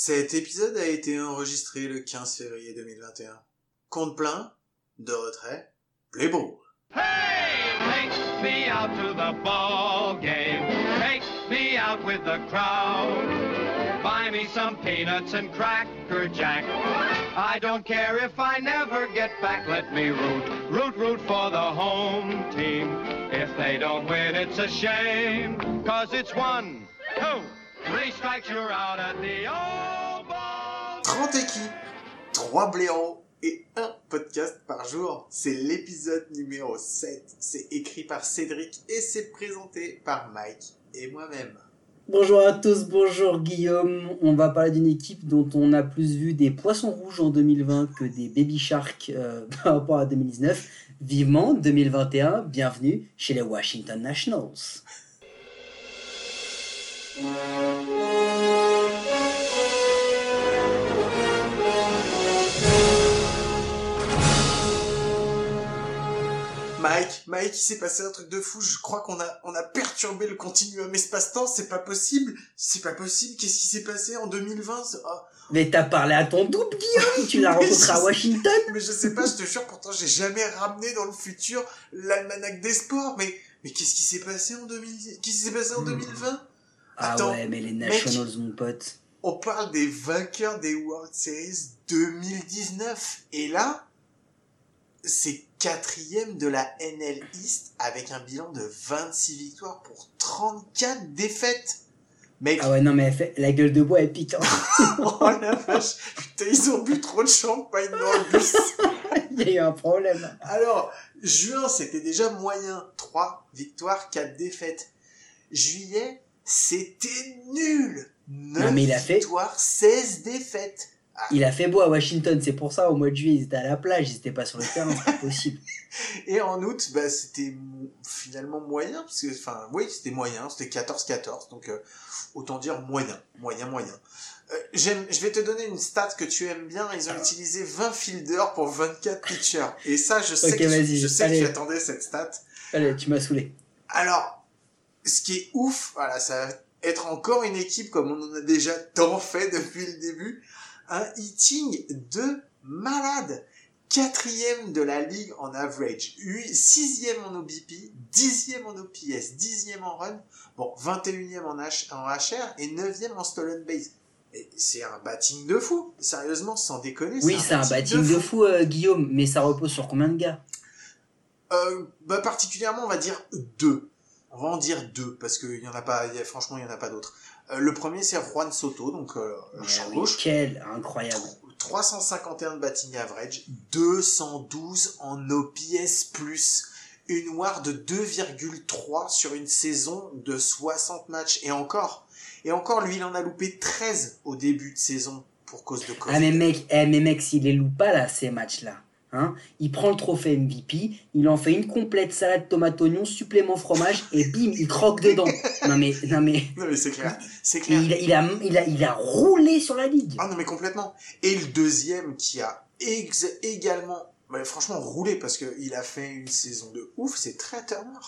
Cet épisode a été enregistré le 15 février 2021. Compte plein, de retrait, play ball. Hey, take me out to the ball game. Take me out with the crowd. Buy me some peanuts and cracker jack. I don't care if I never get back. Let me root, root, root for the home team. If they don't win, it's a shame. Cause it's one, two, three strikes, you're out at the old ball. 30 équipes, 3 blaireaux et un podcast par jour. C'est l'épisode numéro 7. C'est écrit par Cédric et c'est présenté par Mike et moi-même. Bonjour à tous, bonjour Guillaume. On va parler d'une équipe dont on a plus vu des poissons rouges en 2020 que des baby sharks euh, par rapport à 2019. Vivement 2021, bienvenue chez les Washington Nationals. Mike, il s'est passé un truc de fou. Je crois qu'on a, on a perturbé le continuum espace-temps. C'est pas possible. C'est pas possible. Qu'est-ce qui s'est passé en 2020 C'est- ah. Mais t'as parlé à ton double Guillaume, tu l'as rencontré à Washington Mais je sais pas, je te jure, pourtant j'ai jamais ramené dans le futur l'almanach des sports. Mais, mais qu'est-ce qui s'est passé en 2000 Qu'est-ce qui s'est passé en 2020 Ah Attends, ouais, mais les Nationals, mon pote. On parle des vainqueurs des World Series 2019. Et là, c'est quatrième de la NL East avec un bilan de 26 victoires pour 34 défaites. Mec, Ah ouais, non, mais fait- la gueule de bois, elle pique. hein. oh la vache, putain, ils ont bu trop de champagne dans le bus. Il y a eu un problème. Alors, juin, c'était déjà moyen. 3 victoires, 4 défaites. Juillet, c'était nul. 9 Non, mais il a fait- victoires, 16 défaites. Il a fait beau à Washington, c'est pour ça, au mois de juillet, ils étaient à la plage, ils étaient pas sur le terrain, c'est pas possible. Et en août, bah, c'était finalement moyen, parce que, enfin, oui, c'était moyen, c'était 14-14, donc euh, autant dire moyen, moyen, moyen. Euh, j'aime, je vais te donner une stat que tu aimes bien, ils ont utilisé 20 fielders pour 24 pitchers. Et ça, je sais que, tu- je sais que tu attendais cette stat. Allez, tu m'as saoulé. Alors, ce qui est ouf, voilà, ça va être encore une équipe comme on en a déjà tant fait depuis le début, un hitting de malade. Quatrième de la ligue en average, sixième en OBP, dixième en OPS, dixième en run, bon, 21e en, H, en HR et neuvième en stolen base. C'est un batting de fou, sérieusement, sans déconner. Oui, c'est un batting de fou, euh, Guillaume, mais ça repose sur combien de gars? Euh, bah, particulièrement, on va dire deux. On va en dire deux, parce qu'il y en a pas, il y a- franchement, il y en a pas d'autres. Euh, le premier, c'est Juan Soto, donc euh, le Ouais, champ oui, gauche. Quel incroyable. 351 de batting average, 212 en OPS+, une WAR de 2,3 sur une saison de 60 matchs. Et encore, et encore, lui, il en a loupé 13 au début de saison pour cause de Covid. Ah mais mec, eh, mais mec, s'il les loupe pas là, ces matchs-là, hein, il prend le trophée MVP, il en fait une complète salade tomate oignon, supplément fromage, et bim, il croque dedans. Non mais, non mais, Non, mais c'est clair, c'est clair. il a, il a, il a, il a roulé sur la ligue. Ah non mais complètement. Et le deuxième qui a également, bah, franchement roulé parce que il a fait une saison de ouf, c'est Trey Turner.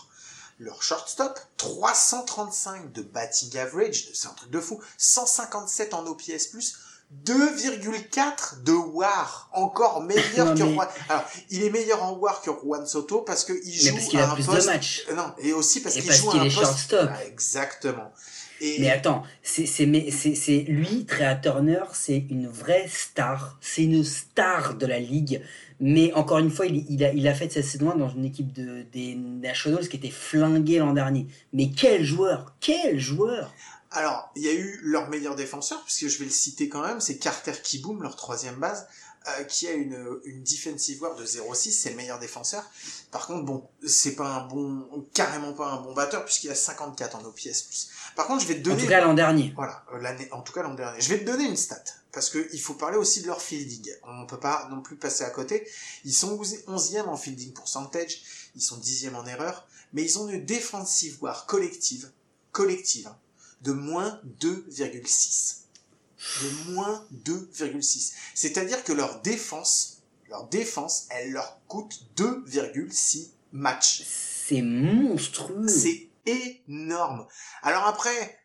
Leur shortstop, 335 de batting average, c'est un truc de fou. 157 en OPS+, 2,4 de WAR, encore meilleur Non, que mais- Juan. Alors, il est meilleur en WAR que Juan Soto parce qu'il Mais joue parce qu'il à a un plus poste. de matchs. Euh, Non, et aussi parce qu'il joue à un est poste. shortstop. Ah, exactement. Et Mais attends, c'est mais lui, Trea Turner, c'est une vraie star, c'est une star de la ligue. Mais encore une fois, il, il a il a fait cette saison dans une équipe de des Nationals qui était flinguée l'an dernier. Mais quel joueur, quel joueur Alors, il y a eu leur meilleur défenseur, puisque je vais le citer quand même, c'est Carter Kiboom, leur troisième base, euh, qui a une, une defensive war de 0,6, c'est le meilleur défenseur. Par contre, bon, c'est pas un bon, carrément pas un bon batteur, puisqu'il a 54 en OPS+. Par contre, je vais te En donner... tout cas l'an dernier. Voilà, euh, l'année, en tout cas l'an dernier. Je vais te donner une stat, parce que il faut parler aussi de leur fielding. On peut pas non plus passer à côté. Ils sont 11e en fielding percentage, ils sont 10e en erreur, mais ils ont une defensive war collective, collective, hein, de moins 2,6. De moins 2,6. C'est-à-dire que leur défense, leur défense, elle leur coûte 2,6 matchs. C'est monstrueux. C'est énorme. Alors après,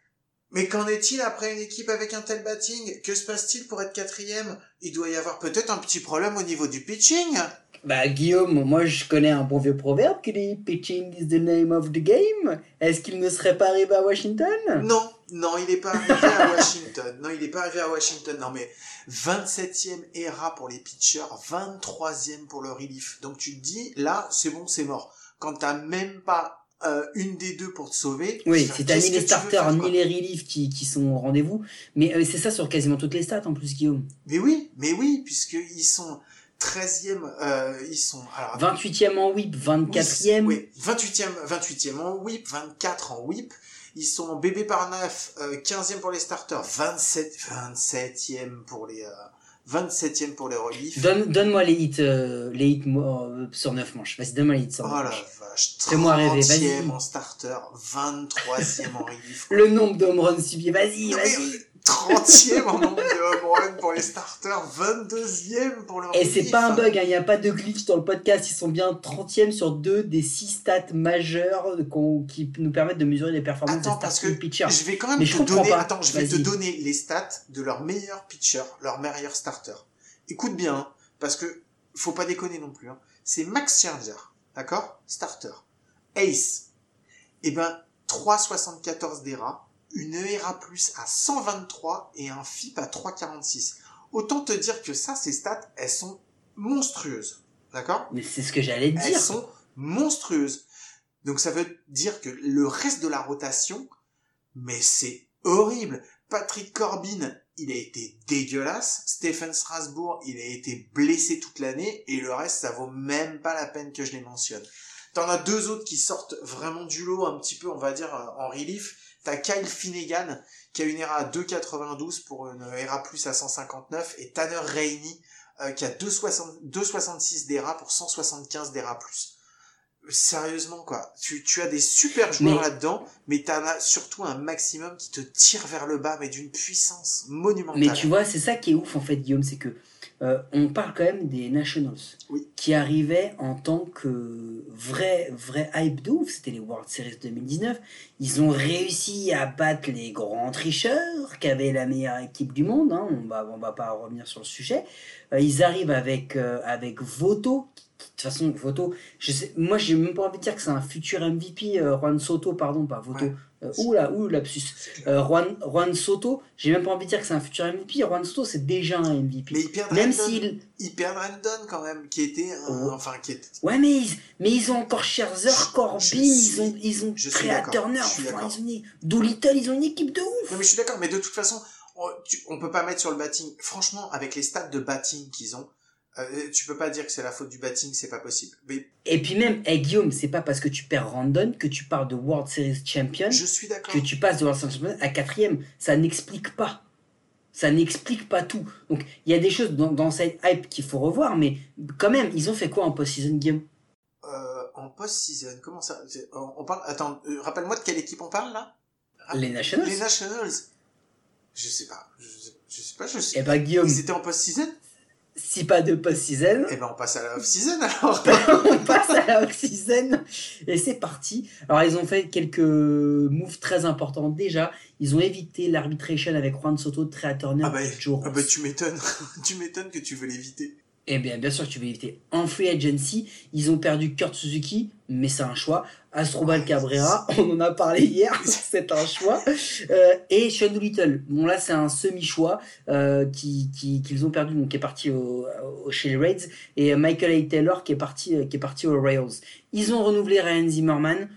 Mais qu'en est-il après une équipe avec un tel batting? Que se passe-t-il pour être quatrième? Il doit y avoir peut-être un petit problème au niveau du pitching. Bah Guillaume, moi je connais un bon vieux proverbe qui dit pitching is the name of the game. Est-ce qu'il ne serait pas arrivé à Washington? Non, non, il n'est pas arrivé à Washington. Non, il n'est pas arrivé à Washington. Non, mais 27e ERA pour les pitchers, 23e pour le relief. Donc tu te dis, là, c'est bon, c'est mort. Quand t'as même pas euh, une des deux pour te sauver. Oui, t'as qu'est-ce ni les starters ni les reliefs qui, qui sont au rendez-vous. Mais euh, c'est ça sur quasiment toutes les stats en plus, Guillaume. Mais oui, mais oui, puisqu'ils sont 13e, euh, ils sont... Alors, 28e en whip, 24e. Oui, 28e, 28e en whip, 24 en whip. Ils sont en bébé par 9, euh, 15e pour les starters, 27, 27e pour les, euh, 27e pour les reliefs. Donne, donne-moi les hits, euh, les hits euh, sur 9 manches. Vas-y, donne-moi les hits sur 9 Oh la manches. vache, Fais-moi rêver, 30e vas-y. en starter, 23e en relief. Le nombre de home runs vas-y, vas-y. Euh, 30e en nombre de home pour les starters, 22e pour le Et c'est pas un bug, il n'y a pas de glitch dans le podcast. Ils sont bien 30e sur deux des 6 stats majeures qui nous permettent de mesurer les performances Attends, des parce que pitchers. je vais quand même Mais te donner, pas. attends, je vais te donner les stats de leurs meilleurs pitchers, leurs meilleurs starters. Écoute bien, hein, parce que faut pas déconner non plus. Hein. C'est Max Scherzer, d'accord, starter. Ace, eh ben 3,74 d'ERA, une ERA plus à 123 et un FIP à 3,46. Autant te dire que ça, ces stats, elles sont monstrueuses, d'accord? Mais c'est ce que j'allais te elles dire. sont monstrueuses. Donc ça veut dire que le reste de la rotation, mais c'est horrible. Patrick Corbin, il a été dégueulasse. Stephen Strasbourg, il a été blessé toute l'année. Et le reste, ça vaut même pas la peine que je les mentionne. T'en as deux autres qui sortent vraiment du lot, un petit peu, on va dire, euh, en relief. T'as Kyle Finnegan, qui a une ERA à 2,92 pour une ERA plus à 159. Et Tanner Rainey, euh, qui a 2,60 2,66 d'ERA pour 175 d'ERA plus. Sérieusement, quoi. Tu, tu as des super joueurs Mais- là-dedans, mais t'en as surtout un maximum qui te tire vers le bas, mais d'une puissance monumentale. Mais tu vois, c'est ça qui est ouf en fait, Guillaume, c'est que euh, on parle quand même des Nationals Oui. qui arrivaient en tant que vrai, vrai hype de ouf. C'était les World Series 2019. Ils ont réussi à battre les grands tricheurs qui avaient la meilleure équipe du monde. hein. On va, on va pas revenir sur le sujet. Euh, ils arrivent avec, euh, avec Voto. De toute façon, Voto, je sais, moi j'ai même pas envie de dire que c'est un futur MVP, euh, Juan Soto, pardon, pas Voto. Ouais. Euh, oula, ouh, lapsus. Euh, Juan, Juan Soto, j'ai même pas envie de dire que c'est un futur MVP. Juan Soto, c'est déjà un MVP. Mais ils perdent même. Ils perdent Rendon quand même, qui était un, Oh. enfin, qui était, Ouais, mais ils, mais ils ont encore Scherzer, Corbin, ils ont, ils ont d'accord, Turner, enfin, ils ont une- Doolittle, ils ont une équipe de ouf. Non mais je suis d'accord, mais de toute façon, on, tu- on peut pas mettre sur le batting. Franchement, avec les stats de batting qu'ils ont, euh, tu peux pas dire que c'est la faute du batting, c'est pas possible. Mais Et puis même, hey, Guillaume, c'est pas parce que tu perds Randon que tu pars de World Series Champion je suis d'accord. que tu passes de World Series Champion à quatrième. Ça n'explique pas. Ça n'explique pas tout. Donc, il y a des choses dans, dans cette hype qu'il faut revoir, mais quand même, ils ont fait quoi en post-season, Guillaume? Euh, en post-season, comment ça on, parle. Attends, euh, rappelle-moi de quelle équipe on parle là? Les Nationals Les Nationals. Je sais pas. Je sais, je sais pas. Je sais. Eh ben, Guillaume, Ils étaient en post-season? Si pas de post-season, Eh ben, on passe à la off-season alors. on passe à la off-season et c'est parti. Alors ils ont fait quelques moves très importants déjà. Ils ont évité l'arbitration avec Juan Soto, Trea Turner, Ah bah, Joe ah bah, tu m'étonnes. tu m'étonnes que tu veux l'éviter. Eh bien, bien sûr que tu veux éviter. En free agency, ils ont perdu Kurt Suzuki, mais c'est un choix. Astrobal Cabrera, on en a parlé hier, c'est un choix. Euh, et Sean Doolittle, bon là c'est un semi-choix euh, qui, qui- qu'ils ont perdu, donc qui est parti au, au- chez les Raids, et Michael A. Taylor qui est parti, euh, qui est parti aux Royals. Ils ont renouvelé Ryan Zimmerman,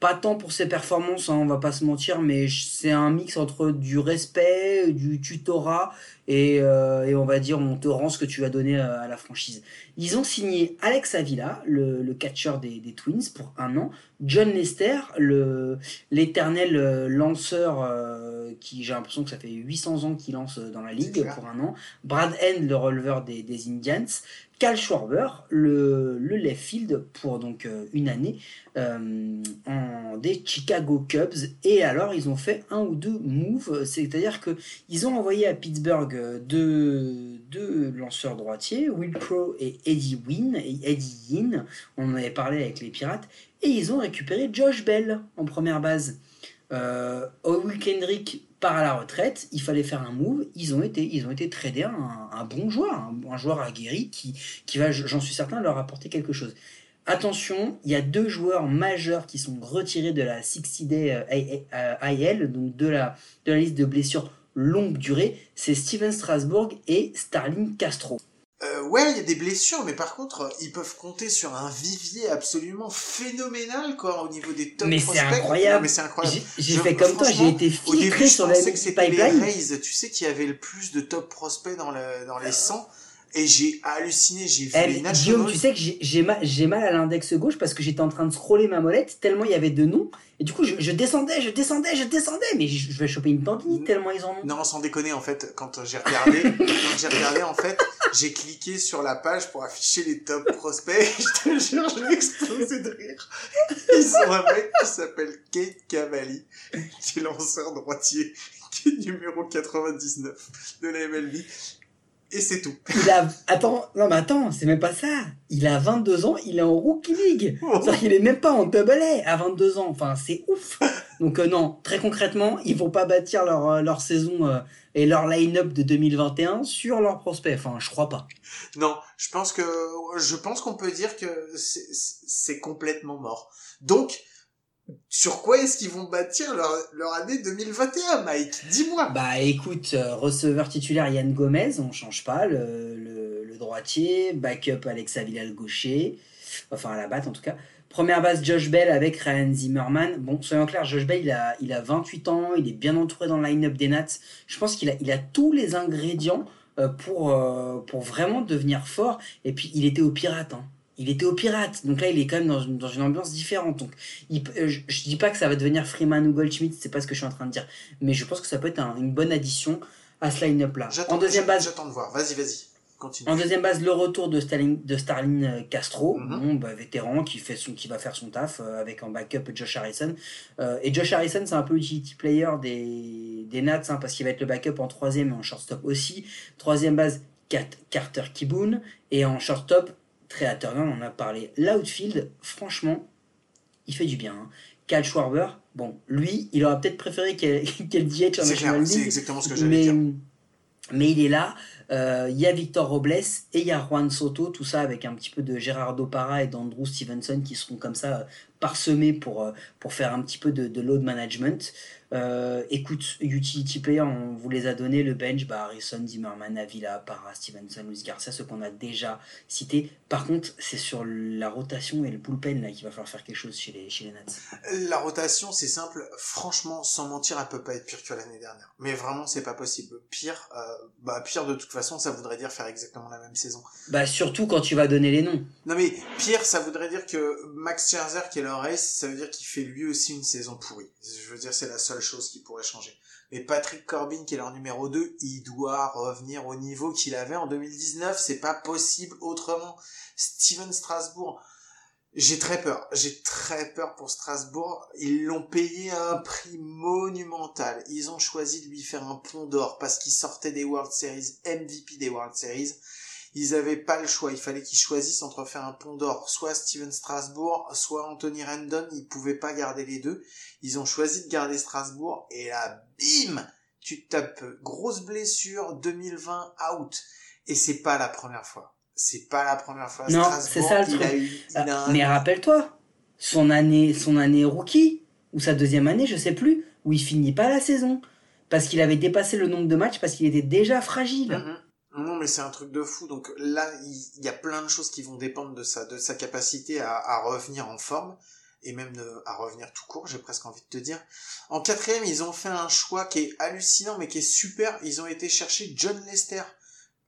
pas tant pour ses performances, hein, on va pas se mentir, mais c'est un mix entre du respect, du tutorat et, euh, et on va dire on te rend ce que tu vas donner euh, à la franchise. Ils ont signé Alex Avila, le, le catcher des, des Twins, pour un an. John Lester, le l'éternel euh, lanceur euh, qui j'ai l'impression que ça fait 800 ans qu'il lance dans la ligue pour un an. Brad End, le releveur des, des Indians. Cal Schwarber, le, le left field pour donc euh, une année euh, en, des Chicago Cubs. Et alors ils ont fait un ou deux moves, c'est-à-dire que ils ont envoyé à Pittsburgh deux, deux lanceurs droitiers, Will Crow et Eddie Wynn, Eddie Yin. On en avait parlé avec les Pirates. Et ils ont récupéré Josh Bell en première base. Euh, Owen Kendrick part à la retraite, il fallait faire un move. Ils ont été, ils ont été tradés un, un bon joueur, un, joueur aguerri qui, qui va, j'en suis certain, leur apporter quelque chose. Attention, il y a deux joueurs majeurs qui sont retirés de la 60 Day euh, IL, donc de la, de la liste de blessures longue durée. C'est Steven Strasbourg et Starling Castro. Euh, ouais, il y a des blessures, mais par contre, ils peuvent compter sur un vivier absolument phénoménal, quoi, au niveau des top Mais c'est prospects. incroyable. Non, mais c'est incroyable. J'ai fait comme toi, j'ai été Au début, filtré je sur la pensais que c'était les. Rays. Tu sais qu'il y avait le plus de top prospects dans, le, dans les 100. Et j'ai halluciné, j'ai vu Eh, Nationals. Guillaume, tu sais que j'ai- mal, j'ai mal à l'index gauche parce que j'étais en train de scroller ma molette tellement il y avait de noms. Et du coup, je, je descendais, je descendais, je descendais. Mais je, je vais choper une tendinite tellement ils en ont. Non, sans déconner, en fait, quand j'ai regardé, quand j'ai regardé, en fait, j'ai cliqué sur la page pour afficher les top prospects. Je te jure, je vais exploser de rire. Ils ont un mec qui s'appelle Kate Cavalli, qui est lanceur droitier, qui est numéro 99 de la MLB. Et c'est tout. Il a. Attends, non mais attends, c'est même pas ça. Il a 22 ans, il est en Rookie League. C'est-à-dire qu'il est même pas en double A à 22 ans. Enfin, c'est ouf. Donc, euh, non, très concrètement, ils vont pas bâtir leur, euh, leur saison euh, et leur line-up de 2021 sur leurs prospects. Enfin, je crois pas. Non, je pense que, je pense qu'on peut dire que c'est- c'est complètement mort. Donc, sur quoi est-ce qu'ils vont bâtir leur, année 2021, Mike? Dis-moi. Bah écoute, euh, receveur titulaire Yann Gomez, on change pas, le, le, droitier, backup Alexa Villal gaucher, enfin à la batte en tout cas. Première base Josh Bell avec Ryan Zimmerman. Bon, soyons clairs, Josh Bell il a, il a 28 ans, il est bien entouré dans le line-up des Nats. Je pense qu'il a, tous les ingrédients euh, pour, euh, pour vraiment devenir fort. Et puis il était au pirate. Hein. Il était au pirate, donc là il est quand même dans une, dans une ambiance différente. Donc il euh, je, je dis pas que ça va devenir Freeman ou Goldschmidt, c'est pas ce que je suis en train de dire mais je pense que ça peut être un- une bonne addition à ce line-up là. En deuxième base, J'attends de voir. Vas-y, vas-y. Continue. en deuxième base, le retour de Starling, de Starlin euh, Castro, Mhm. bon, bah, vétéran qui fait son, qui va faire son taf euh, avec en backup Josh Harrison. Euh, et Josh Harrison, c'est un peu l'utility player des, des Nats hein, parce qu'il va être le backup en troisième et en shortstop aussi. Troisième base, Kat- Carter Kiboon et en shortstop, Trea Turner, on en a parlé. L'outfield, franchement, il fait du bien. Hein. Cal Schwarber, bon, lui, il aurait peut-être préféré qu'elle qu'elle DH en C'est National exactement ce que j'allais dire. mais il est là. Euh, Il y a Victor Robles et il y a Juan Soto, tout ça avec un petit peu de Gerardo Parra et d'Andrew Stevenson qui seront comme ça euh, parsemés pour, euh, pour faire un petit peu de, load management. Euh, écoute, utility player, on vous les a donné le bench, bah Harrison, Zimmerman, Avila, Parra, Stevenson, Luis Garcia, ceux qu'on a déjà cités. Par contre, c'est sur la rotation et le bullpen là qu'il va falloir faire quelque chose chez les, chez les Nats. La rotation, c'est simple. Franchement, sans mentir, elle peut pas être pire que l'année dernière. Mais vraiment, c'est pas possible. Pire, euh, bah, pire de toute façon, ça voudrait dire faire exactement la même saison. Bah surtout quand tu vas donner les noms. Non mais pire, ça voudrait dire que Max Scherzer qui est leur ace, ça veut dire qu'il fait lui aussi une saison pourrie. Je veux dire, c'est la seule chose qui pourrait changer. Mais Patrick Corbin qui est leur numéro 2, il doit revenir au niveau qu'il avait en 2019. C'est pas possible autrement. Steven Strasbourg, j'ai très peur. J'ai très peur pour Strasbourg. Ils l'ont payé à un prix monumental. Ils ont choisi de lui faire un pont d'or parce qu'il sortait des World Series, MVP des World Series ils avaient pas le choix. Il fallait qu'ils choisissent entre faire un pont d'or, soit Steven Strasbourg, soit Anthony Rendon. Ils pouvaient pas garder les deux. Ils ont choisi de garder Strasbourg et là, bim, tu tapes grosse blessure 2020 out. Et c'est pas la première fois. C'est pas la première fois. Non, c'est ça, le truc. a eu, il a un- Mais rappelle-toi, son année, son année rookie, ou sa deuxième année, je sais plus, où il finit pas la saison. Parce qu'il avait dépassé le nombre de matchs, parce qu'il était déjà fragile. Mhm. Non, mais c'est un truc de fou. Donc là, il il y a plein de choses qui vont dépendre de sa, de sa capacité à, à revenir en forme et même de- à revenir tout court, j'ai presque envie de te dire. En quatrième, ils ont fait un choix qui est hallucinant, mais qui est super. Ils ont été chercher John Lester.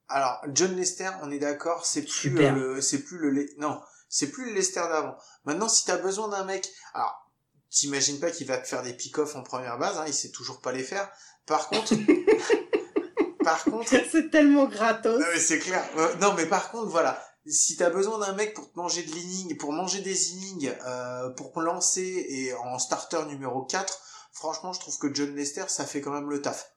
Alors, John Lester, on est d'accord, c'est plus euh, le, c'est plus le, Le- non, c'est plus le Lester d'avant. Maintenant, si t'as besoin d'un mec, alors, t'imagines pas qu'il va te faire des pick-off en première base, hein, il sait toujours pas les faire. Par contre, par contre, c'est tellement gratos. non mais c'est clair. Euh, non mais par contre voilà, si t'as besoin d'un mec pour te manger de l'inning, pour manger des innings, euh, pour lancer et en starter numéro 4, franchement je trouve que John Lester ça fait quand même le taf.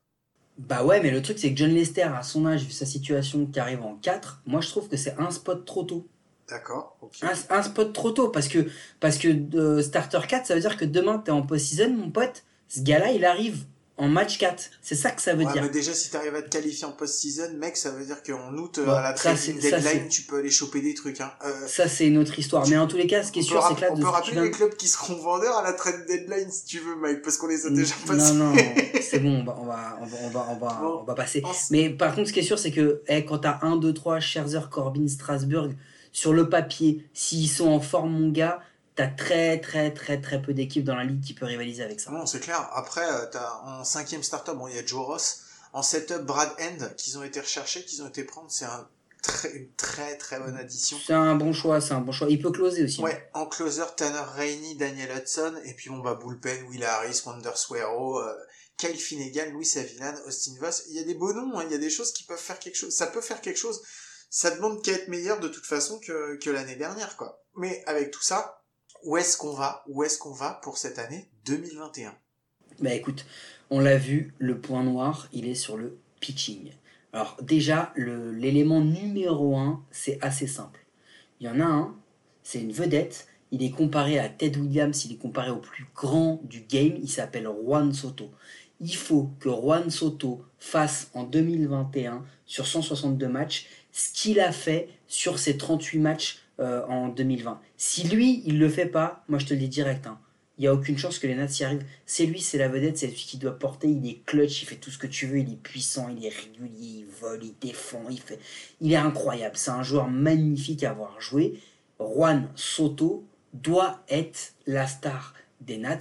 Bah ouais, mais le truc, c'est que John Lester, à son âge, vu sa situation qui arrive en 4, moi je trouve que c'est un spot trop tôt. D'accord. Ok. Un, un spot trop tôt, parce que, parce que euh, starter 4, ça veut dire que demain, t'es en post-season, mon pote, ce gars-là, il arrive en match 4. C'est ça que ça veut Ouais, dire. mais déjà, si t'arrives à te qualifier en post-season, mec, ça veut dire qu'en août, euh, à la trading deadline, tu peux aller choper des trucs, hein. Euh, Ça, c'est une autre histoire. Mais en tous les cas, ce qui est on sûr, c'est que là, on de peut rappeler viens les clubs qui seront vendeurs à la trade deadline, si tu veux, Mike, parce qu'on les a déjà passés. Non, non, c'est bon, on va, on va, on va, on va, on va, Bon. on va passer. On Mais par contre, ce qui est sûr, c'est que eh, quand t'as 1, 2, 3, Scherzer, Corbin, Strasburg, sur le papier, s'ils sont en forme, mon gars, t'as très, très, très, très peu d'équipes dans la ligue qui peut rivaliser avec ça. Non, c'est clair. Après, euh, t'as en cinquième starter, bon, il y a Joe Ross. En setup, Brad End, qu'ils ont été recherchés, qu'ils ont été prendre, c'est un très, une très très bonne addition. C'est un bon choix, c'est un bon choix. Il peut closer aussi. hein. Ouais, en closer, Tanner Rainey, Daniel Hudson, et puis bon, bah, bullpen, Will Harris, Wander Suero, euh, Kyle Finnegan, Louis Avilan, Austin Voss. Il y a des beaux noms, hein, il y a des choses qui peuvent faire quelque chose. Ça peut faire quelque chose. Ça demande qu'à être meilleur de toute façon que, que l'année dernière, quoi. Mais avec tout ça, où est-ce qu'on va? Où est-ce qu'on va pour cette année 2021? Bah écoute, on l'a vu, le point noir, il est sur le pitching. Alors déjà, l'élément numéro un, c'est assez simple. Il y en a un, c'est une vedette, il est comparé à Ted Williams, il est comparé au plus grand du game, il s'appelle Juan Soto. Il faut que Juan Soto fasse en 2021, sur 162 matchs, ce qu'il a fait sur ses 38 matchs euh, en 2020. Si lui, il le fait pas, moi je te le dis direct, hein, il n'y a aucune chance que les Nats y arrivent. C'est lui, c'est la vedette, c'est lui qui doit porter. Il est clutch, il fait tout ce que tu veux, il est puissant, il est régulier, il vole, il défend, il fait. Il est incroyable. C'est un joueur magnifique à avoir joué. Juan Soto doit être la star des Nats.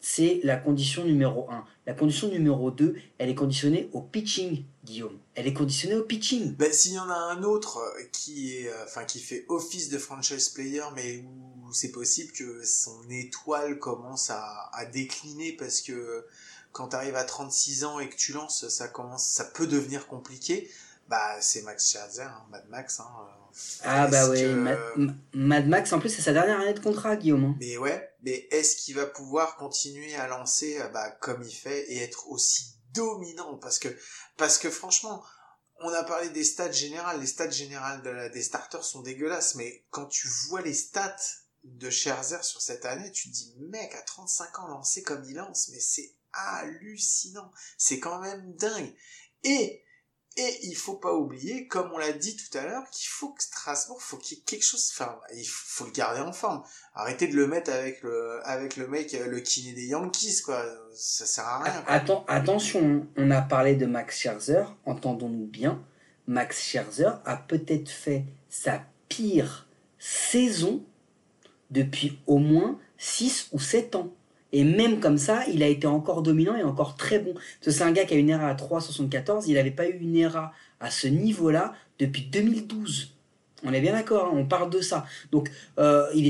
C'est la condition numéro 1. La condition numéro 2, elle est conditionnée au pitching, Guillaume. Elle est conditionnée au pitching. Ben, s'il y en a un autre euh, euh, qui fait office de franchise player, mais où c'est possible que son étoile commence à, à décliner parce que quand tu arrives à 36 ans et que tu lances, ça commence, ça peut devenir compliqué. Bah, c'est Max Scherzer, hein, Mad Max. Hein, euh, Ah bah que- Mad, Mad Max, en plus, c'est sa dernière année de contrat, Guillaume. hein. Mais ouais, mais est-ce qu'il va pouvoir continuer à lancer euh, bah, comme il fait et être aussi dominant? Parce que, parce que franchement, on a parlé des stats générales. Les stats générales de la- des starters sont dégueulasses, mais quand tu vois les stats de Scherzer sur cette année, tu te dis, mec, à 35 ans, lancer comme il lance, mais c'est hallucinant. C'est quand même dingue. Et et il faut pas oublier, comme on l'a dit tout à l'heure, qu'il faut que Strasbourg, faut qu'il y ait quelque chose, enfin, il faut le garder en forme. Arrêtez de le mettre avec le, avec le mec, euh, le kiné des Yankees, quoi. Ça sert à rien, attention, on a parlé de Max Scherzer, entendons-nous bien. Max Scherzer a peut-être fait sa pire saison depuis au moins 6 ou 7 ans. Et même comme ça, il a été encore dominant et encore très bon. C'est un gars qui a une ERA à 3,74. Il n'avait pas eu une ERA à ce niveau-là depuis 2012. On est bien d'accord, hein, on parle de ça. Donc, euh, il,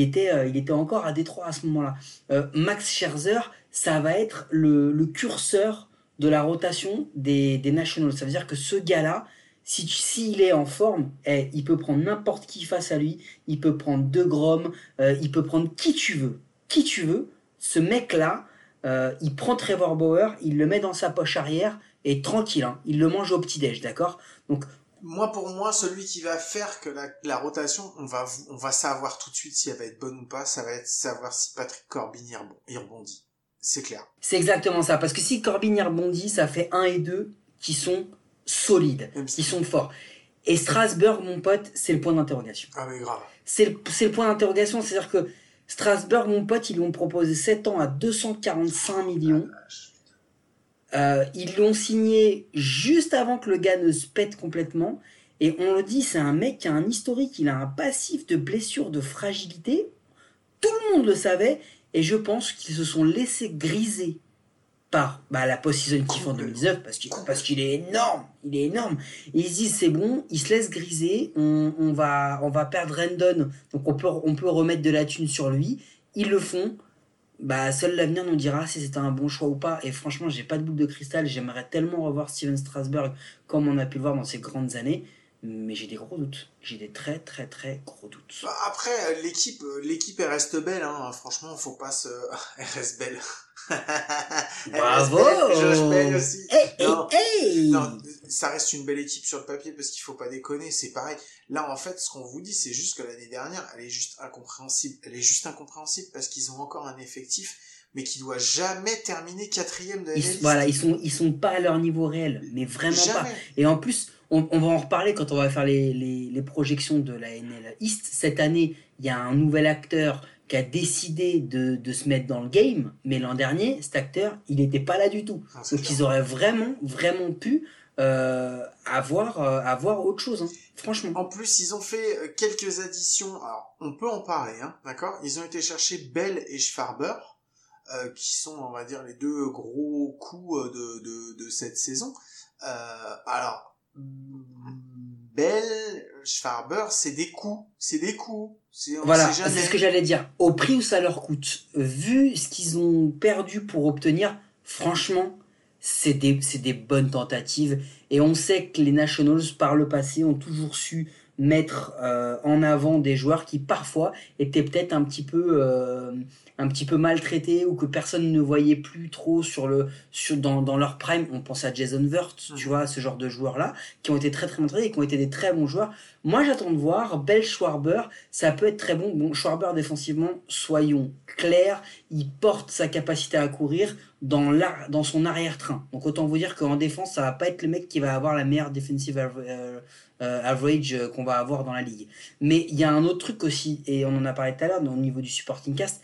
était, euh, il était encore à Détroit à ce moment-là. Euh, Max Scherzer, ça va être le, curseur de la rotation des, des Nationals. Ça veut dire que ce gars-là, s'il est en forme, eh, il peut prendre n'importe qui face à lui. Il peut prendre De Grom, il peut prendre qui tu veux. Qui tu veux. Ce mec-là, euh, il prend Trevor Bauer, il le met dans sa poche arrière et tranquille, hein, il le mange au petit-déj, d'accord? Donc, Moi, pour moi, celui qui va faire que la, la rotation, on va, on va savoir tout de suite si elle va être bonne ou pas, ça va être savoir si Patrick Corbin y rebond- y rebondit. C'est clair. c'est exactement ça. Parce que si Corbin y rebondit, ça fait 1 et 2 qui sont solides, Même qui sont forts. Et Strasbourg, mon pote, c'est le point d'interrogation. Ah, mais grave. C'est le, c'est le point d'interrogation, c'est-à-dire que Strasbourg, mon pote, ils lui ont proposé 7 ans à 245 millions. Euh, ils l'ont signé juste avant que le gars ne se pète complètement. Et on le dit, c'est un mec qui a un historique, il a un passif de blessure, de fragilité. Tout le monde le savait. Et je pense qu'ils se sont laissés griser par bah, la post-season qu'il fait en 2019 parce qu'il parce qu'il est énorme. Il est énorme. Et ils se disent, c'est bon, ils se laissent griser. On, on va, on va perdre Rendon. Donc on peut, on peut remettre de la thune sur lui. Ils le font bah seul l'avenir nous dira si c'était un bon choix ou pas. Et franchement, j'ai pas de boule de cristal. J'aimerais tellement revoir Steven Strasberg comme on a pu le voir dans ces grandes années. Mais j'ai des gros doutes. J'ai des très très très gros doutes. Bah, après, euh, l'équipe, euh, l'équipe, elle reste belle, hein. Franchement, faut pas se, elle reste belle. Bravo belle, Josh Bell aussi. Hey, Non. hey Non, ça reste une belle équipe sur le papier parce qu'il faut pas déconner, c'est pareil. Là, en fait, ce qu'on vous dit, c'est juste que l'année dernière, elle est juste incompréhensible. Elle est juste incompréhensible parce qu'ils ont encore un effectif mais qui doit jamais terminer quatrième de la Ils, voilà, ils sont, ils sont pas à leur niveau réel, mais vraiment pas. Et en plus, on, on va en reparler quand on va faire les, les, les projections de la NL East. Cette année, il y a un nouvel acteur qui a décidé de, de se mettre dans le game, mais l'an dernier, cet acteur, il n'était pas là du tout. C'est Donc ils auraient vraiment, vraiment pu euh, avoir, euh, avoir autre chose, hein. franchement. En plus, ils ont fait euh, quelques additions. Alors, on peut en parler, hein, d'accord? Ils ont été chercher Bell et Schwarber, euh, qui sont, on va dire, les deux gros coups euh, de, de, de cette saison. Euh, alors, Bell, Schwarber, c'est des coups, c'est des on Voilà, c'est ce que j'allais dire. Au prix où ça leur coûte, vu ce qu'ils ont perdu pour obtenir, franchement, c'est des, c'est des bonnes tentatives. Et on sait que les Nationals, par le passé, ont toujours su mettre euh, en avant des joueurs qui parfois étaient peut-être un petit peu euh, un petit peu maltraités ou que personne ne voyait plus trop sur le sur dans, dans leur prime on pense à Jason Wirtz Mhm. tu vois ce genre de joueurs là qui ont été très très maltraités et qui ont été des très bons joueurs moi j'attends de voir Bell Schwarber ça peut être très bon bon Schwarber défensivement soyons clairs il porte sa capacité à courir dans l'ar- dans son arrière-train donc autant vous dire qu'en défense ça va pas être le mec qui va avoir la meilleure defensive euh, euh, average euh, qu'on va avoir dans la ligue. Mais il y a un autre truc aussi, et on en a parlé tout à l'heure au niveau du supporting cast.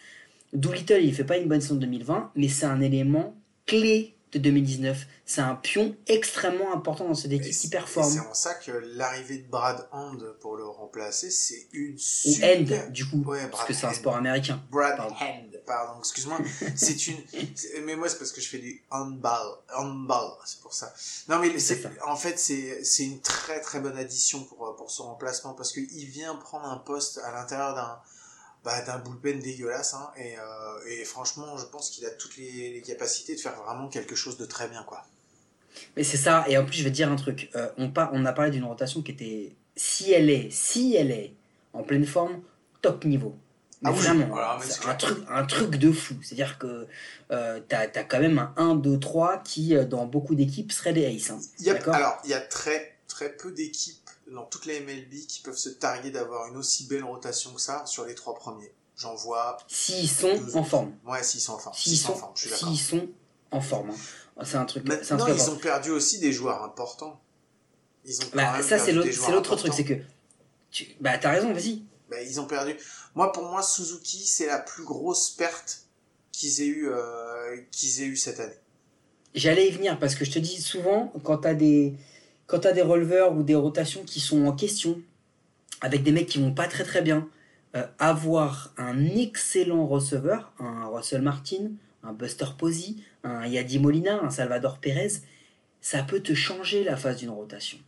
Doolittle, il fait pas une bonne saison 2020, mais c'est un élément clé de 2019. C'est un pion extrêmement important dans cette Et équipe qui performe. C'est en ça que l'arrivée de Brad Hand pour le remplacer, c'est une Ou super... End, du coup, Ouais, parce que c'est un Hand. sport américain. Brad Pardon. Hand, pardon, excuse-moi. c'est une, mais moi c'est parce que je fais du handball, handball, c'est pour ça. Non mais C'est en fait c'est, une très très bonne addition pour pour son remplacement parce que il vient prendre un poste à l'intérieur d'un bah, d'un bullpen dégueulasse hein, et, euh, et franchement je pense qu'il a toutes les, les capacités de faire vraiment quelque chose de très bien quoi. Mais c'est ça, et en plus, je vais te dire un truc. Euh, on, par- on a parlé d'une rotation qui était, si elle est, si elle est en pleine forme, top niveau. Mais Ah oui, vraiment, voilà, mais c'est c'est un truc, un truc de fou. C'est-à-dire que euh, t'as as quand même un 1, 2, 3 qui, euh, dans beaucoup d'équipes, serait des aces. hein. Alors il y a très très peu d'équipes dans toutes les MLB qui peuvent se targuer d'avoir une aussi belle rotation que ça sur les trois premiers. J'en vois S'ils sont deux en forme. Ouais, s'ils sont en forme. S'ils sont en forme, je suis d'accord. s'ils sont en forme. hein. C'est un truc. un Maintenant, truc ils important. ont perdu aussi des joueurs importants. Ils ont Bah, ça, c'est l'autre truc. C'est que. Tu... Bah, t'as raison, vas-y. Bah, ils ont perdu. Moi, pour moi, Suzuki, c'est la plus grosse perte qu'ils aient eu, euh, qu'ils aient eu cette année. J'allais y venir parce que je te dis souvent, quand t'as des, quand t'as des releveurs ou des rotations qui sont en question, avec des mecs qui vont pas très très bien, euh, avoir un excellent receveur, un Russell Martin, un Buster Posey, un Yadi Molina, un Salvador Perez, ça peut te changer la phase d'une rotation.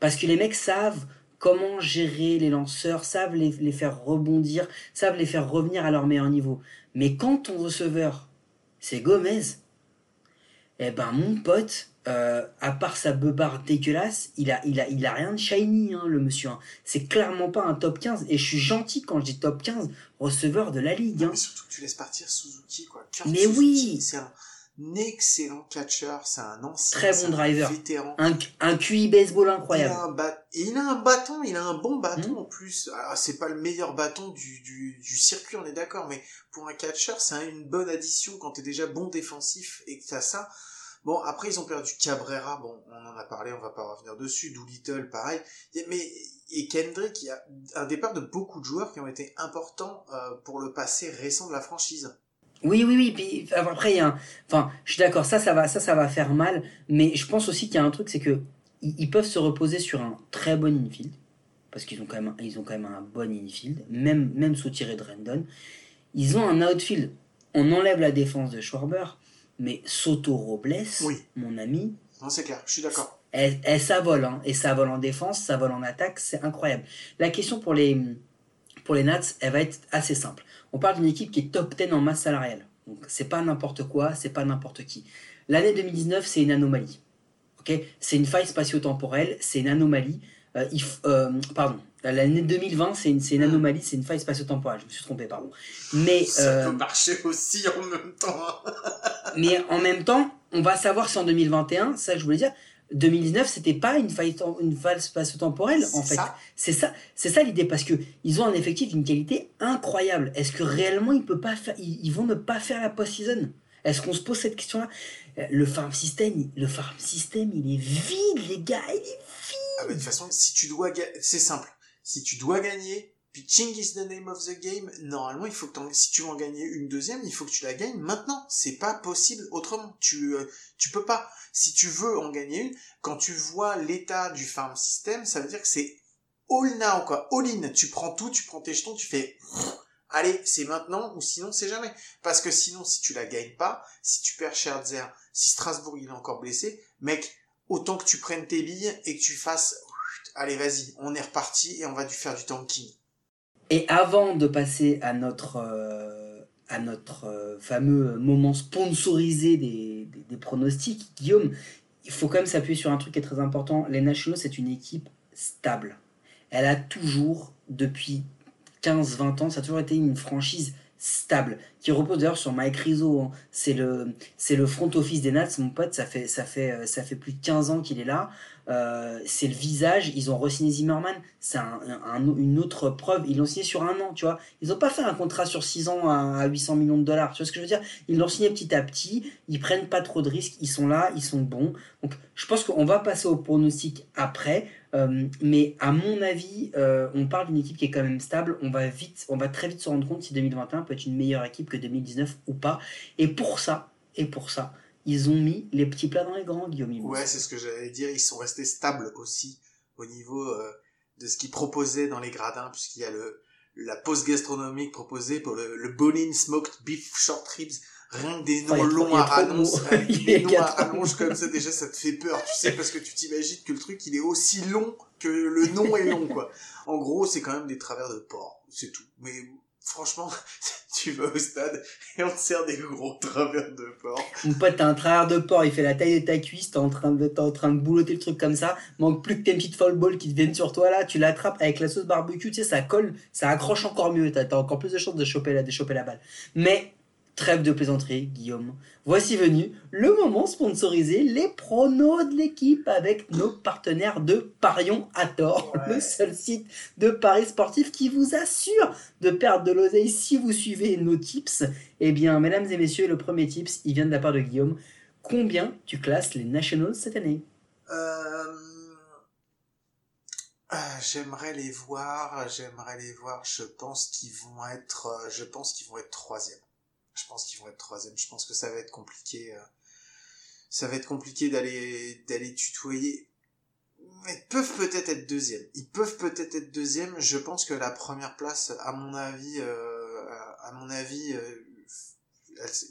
Parce que les mecs savent comment gérer les lanceurs, savent les, les faire rebondir, savent les faire revenir à leur meilleur niveau. Mais quand ton receveur, c'est Gomez, eh ben mon pote, euh, à part sa beubarde dégueulasse, il a, il a, il a rien de shiny, hein, le monsieur. hein. C'est clairement pas un top 15. Et je suis gentil quand je dis top 15, receveur de la ligue. hein. Mais surtout que tu laisses partir Suzuki, quoi. Kurt Mais Suzuki, oui. C'est un excellent catcher, c'est un ancien. Très bon un driver. Vétéran. Un, un QI baseball Il a, incroyable. un il a un bâton, il a un bon bâton Mhm. en plus. Alors, c'est pas le meilleur bâton du, du, du circuit, on est d'accord, mais pour un catcher, c'est un- une bonne addition quand t'es déjà bon défensif et que t'as ça. Bon, après, ils ont perdu Cabrera, bon, on en a parlé, on va pas revenir dessus. Doolittle, pareil. Mais, et Kendrick, il y a un départ de beaucoup de joueurs qui ont été importants euh, pour le passé récent de la franchise. Oui, oui, oui. Puis après, il y a un... Enfin, je suis d'accord, ça, ça va, ça, ça va faire mal. Mais je pense aussi qu'il y a un truc, c'est que ils, peuvent se reposer sur un très bon infield. Parce qu'ils ont quand même, ont quand même un bon infield, même, même sous tiré de Rendon. Ils ont un outfield. On enlève la défense de Schwarber, mais Soto Robles, Oui. mon ami, Non, c'est clair, je suis d'accord. elle, elle, ça vole, hein. et ça vole en défense, ça vole en attaque, c'est incroyable. La question pour les, pour les Nats, elle va être assez simple. On parle d'une équipe qui est top 10 en masse salariale. Donc c'est pas n'importe quoi, c'est pas n'importe qui. L'année 2019, c'est une anomalie. Ok? C'est une faille spatio-temporelle, c'est une anomalie. Euh, il euh, pardon, l'année 2020, c'est une, c'est une anomalie, c'est une faille spatio-temporelle. Je me suis trompé, pardon. Mais Ça euh, peut marcher aussi en même temps. mais en même temps, on va savoir si en 2021, ça je voulais dire, 2019, c'était pas une faille, une faille spatio-temporelle, en fait. C'est ça, c'est ça l'idée, parce que ils ont un effectif d'une qualité incroyable. Est-ce que réellement ils, peuvent pas faire, ils, vont ne pas faire la post-season? Est-ce qu'on se pose cette question-là? Euh, Le farm system, le farm system, il est vide, les gars, il est Ah, mais de toute façon, si tu dois, c'est simple. Si tu dois gagner, pitching is the name of the game. Normalement, il faut que si tu veux en gagner une deuxième, il faut que tu la gagnes maintenant. C'est pas possible autrement. Tu, euh, tu peux pas. Si tu veux en gagner une, quand tu vois l'état du farm system, ça veut dire que c'est all now, quoi. All in. Tu prends tout, tu prends tes jetons, tu fais, allez, c'est maintenant, ou sinon c'est jamais. Parce que sinon, si tu la gagnes pas, si tu perds Scherzer, si Strasbourg il est encore blessé, mec, autant que tu prennes tes billes et que tu fasses, allez, vas-y, on est reparti et on va du faire du tanking. Et avant de passer à notre, euh, à notre euh, fameux moment sponsorisé des, des, pronostics, Guillaume, il faut quand même s'appuyer sur un truc qui est très important. Les Nationals, c'est une équipe stable. Elle a toujours, depuis 15-20 ans, ça a toujours été une franchise stable, qui repose d'ailleurs sur Mike Rizzo. hein. C'est le, c'est le front office des Nats, mon pote, ça fait, ça fait, euh, ça fait plus de 15 ans qu'il est là. Euh, c'est le visage, ils ont re-signé Zimmerman, c'est un, un- une autre preuve, ils l'ont signé sur un an, tu vois. Ils n'ont pas fait un contrat sur 6 ans à, à 800 millions de dollars, tu vois ce que je veux dire? Ils l'ont signé petit à petit, ils prennent pas trop de risques, ils sont là, ils sont bons. Donc je pense qu'on va passer au pronostic après, euh, mais à mon avis, euh, on parle d'une équipe qui est quand même stable, on va vite, on va très vite se rendre compte si 2021 peut être une meilleure équipe que 2019 ou pas. Et pour ça, et pour ça, ils ont mis les petits plats dans les grands, Guillaume. il me Ouais, c'est ce que j'allais dire. Ils sont restés stables aussi au niveau euh, de ce qu'ils proposaient dans les gradins, puisqu'il y a le la pause gastronomique proposée pour le, le smoked beef short ribs. Rien que des noms longs à rallonge, y des noms à rallonge comme ça, déjà ça te fait peur, tu sais, parce que tu t'imagines que le truc il est aussi long que le nom est long, quoi. En gros, c'est quand même des travers de porc, c'est tout. Mais franchement, tu vas au stade et on te sert des gros travers de porc. Mon pote, t'as un travers de porc, il fait la taille de ta cuisse, t'es en train de, t'es en train de boulotter le truc comme ça. Manque plus que tes petites foul balls qui te viennent sur toi là, tu l'attrapes avec la sauce barbecue, tu sais, ça colle, ça accroche encore mieux, t'as, t'as encore plus de chances de choper la, de choper la balle. Mais, trêve de plaisanterie, Guillaume. Voici venu le moment sponsorisé, les pronos de l'équipe avec nos partenaires de Parion à tort, Ouais. le seul site de paris sportif qui vous assure de perdre de l'oseille si vous suivez nos tips. Eh bien, mesdames et messieurs, le premier tips, il vient de la part de Guillaume. Combien tu classes les Nationals cette année? Euh, euh, j'aimerais les voir, j'aimerais les voir. Je pense qu'ils vont être, euh, je pense qu'ils vont être troisième. Je pense qu'ils vont être troisième. Je pense que ça va être compliqué. euh, ça va être compliqué d'aller d'aller tutoyer. Ils peuvent peut-être être deuxième. Ils peuvent peut-être être deuxième. Je pense que la première place, à mon avis, euh, à mon avis, euh,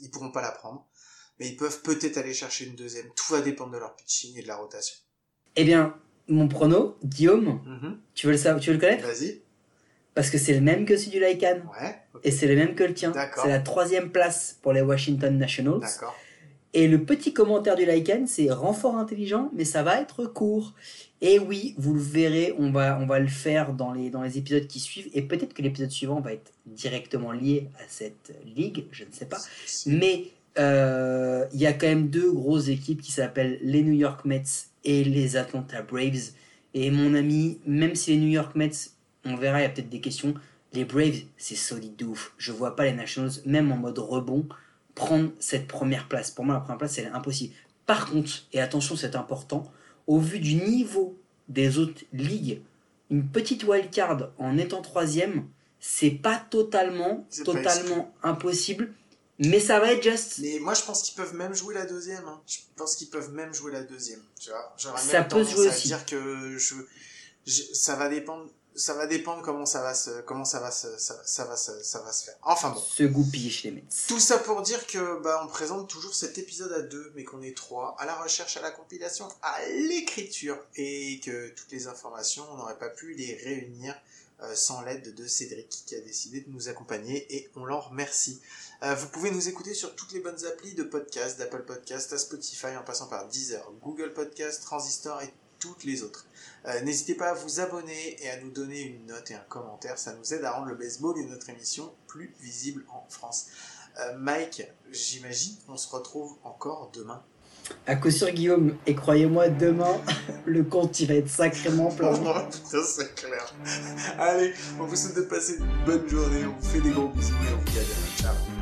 ils pourront pas la prendre. Mais ils peuvent peut-être aller chercher une deuxième. Tout va dépendre de leur pitching et de la rotation. Eh bien, mon prono, Guillaume, Mhm. tu veux le savoir, tu veux le connaître? Vas-y. Parce que c'est le même que celui du Lycan. Ouais. Et c'est le même que le tien. C'est la troisième place pour les Washington Nationals. D'accord. Et le petit commentaire du Lycan, c'est renfort intelligent, mais ça va être court. Et oui, vous le verrez, on va, on va le faire dans les, dans les épisodes qui suivent. Et peut-être que l'épisode suivant va être directement lié à cette ligue, je ne sais pas. Mais euh, il y a quand même deux grosses équipes qui s'appellent les New York Mets et les Atlanta Braves. Et mon ami, même si les New York Mets, on verra, il y a peut-être des questions, les Braves, c'est solide de ouf. Je vois pas les Nationals, même en mode rebond, prendre cette première place. Pour moi, la première place, c'est impossible. Par contre, et attention, c'est important, au vu du niveau des autres ligues, une petite wildcard en étant troisième, c'est pas totalement, pas totalement impossible, mais ça va être juste. Mais moi, je pense qu'ils peuvent même jouer la deuxième. hein. Je pense qu'ils peuvent même jouer la deuxième. Tu vois, j'aurais Ça peut se jouer à aussi. dire que je, je- ça va dépendre. Ça va dépendre comment ça va se, comment ça va se, ça, ça va se, ça va se faire. Enfin bon. Se goupiller chez les Mets. Tout ça pour dire que bah on présente toujours cet épisode à deux, mais qu'on est trois, à la recherche, à la compilation, à l'écriture, et que toutes les informations, on n'aurait pas pu les réunir euh, sans l'aide de Cédric qui a décidé de nous accompagner, et on l'en remercie. Euh, vous pouvez nous écouter sur toutes les bonnes applis de podcast, d'Apple Podcast à Spotify, en passant par Deezer, Google Podcast, Transistor et toutes les autres. Euh, N'hésitez pas à vous abonner et à nous donner une note et un commentaire, ça nous aide à rendre le baseball et notre émission plus visible en France. Euh, Mike, j'imagine qu'on se retrouve encore demain. À coup sûr, Guillaume, et croyez-moi, demain, le compte il va être sacrément plein. Oh, putain, c'est clair. Allez, on vous souhaite de passer une bonne journée. On vous fait des gros bisous et on vous dit à demain. Ciao.